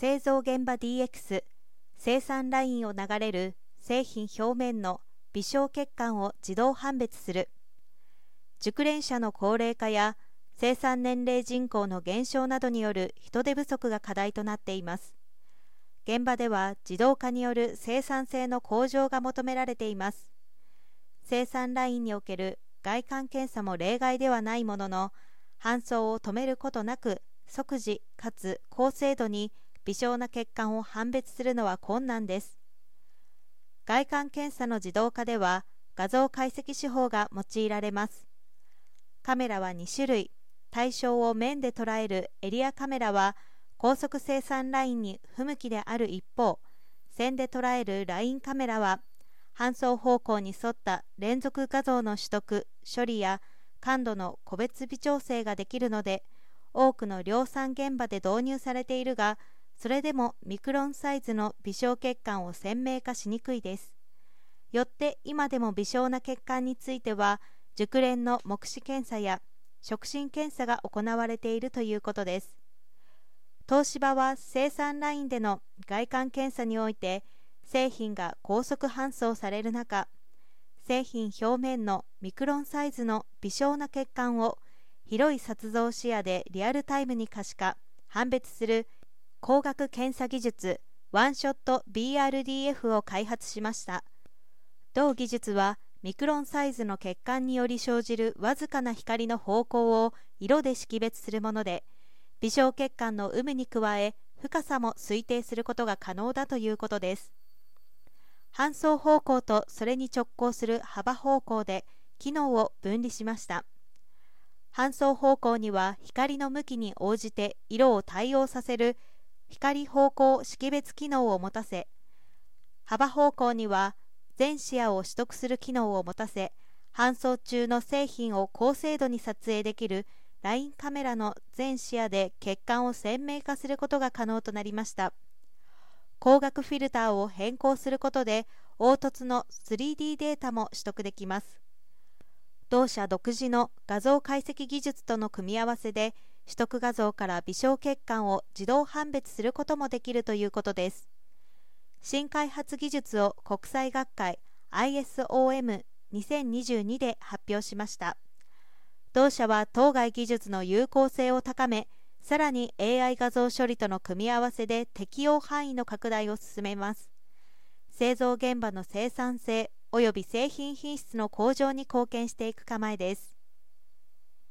製造現場 DX 生産ラインを流れる製品表面の微小血管を自動判別する。熟練者の高齢化や生産年齢人口の減少などによる人手不足が課題となっています。現場では自動化による生産性の向上が求められています。生産ラインにおける外観検査も例外ではないものの搬送を止めることなく即時かつ高精度に微小な血管を判別するのは困難です。外観検査の自動化では画像解析手法が用いられます。カメラは2種類。対象を面で捉えるエリアカメラは高速生産ラインに不向きである一方線で捉えるラインカメラは搬送方向に沿った連続画像の取得処理や感度の個別微調整ができるので多くの量産現場で導入されているがそれでもミクロンサイズの微小血管を鮮明化しにくいです。よって今でも微小な血管については熟練の目視検査や触診検査が行われているということです。東芝は生産ラインでの外観検査において製品が高速搬送される中製品表面のミクロンサイズの微小な血管を広い撮像視野でリアルタイムに可視化判別する光学検査技術ワンショット BRDF を開発しました。同技術はミクロンサイズの血管により生じるわずかな光の方向を色で識別するもので微小血管の有無に加え深さも推定することが可能だということです。搬送方向とそれに直行する幅方向で機能を分離しました。搬送方向には光の向きに応じて色を対応させる光方向識別機能を持たせ幅方向には全視野を取得する機能を持たせ搬送中の製品を高精度に撮影できるラインカメラの全視野で血管を鮮明化することが可能となりました。光学フィルターを変更することで凹凸の 3D データも取得できます。同社独自の画像解析技術との組み合わせで取得画像から微小血管を自動判別することもできるということです。新開発技術を国際学会 ISOM2022 で発表しました。同社は当該技術の有効性を高めさらに AI 画像処理との組み合わせで適用範囲の拡大を進めます。製造現場の生産性及び製品品質の向上に貢献していく構えです。